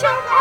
秋。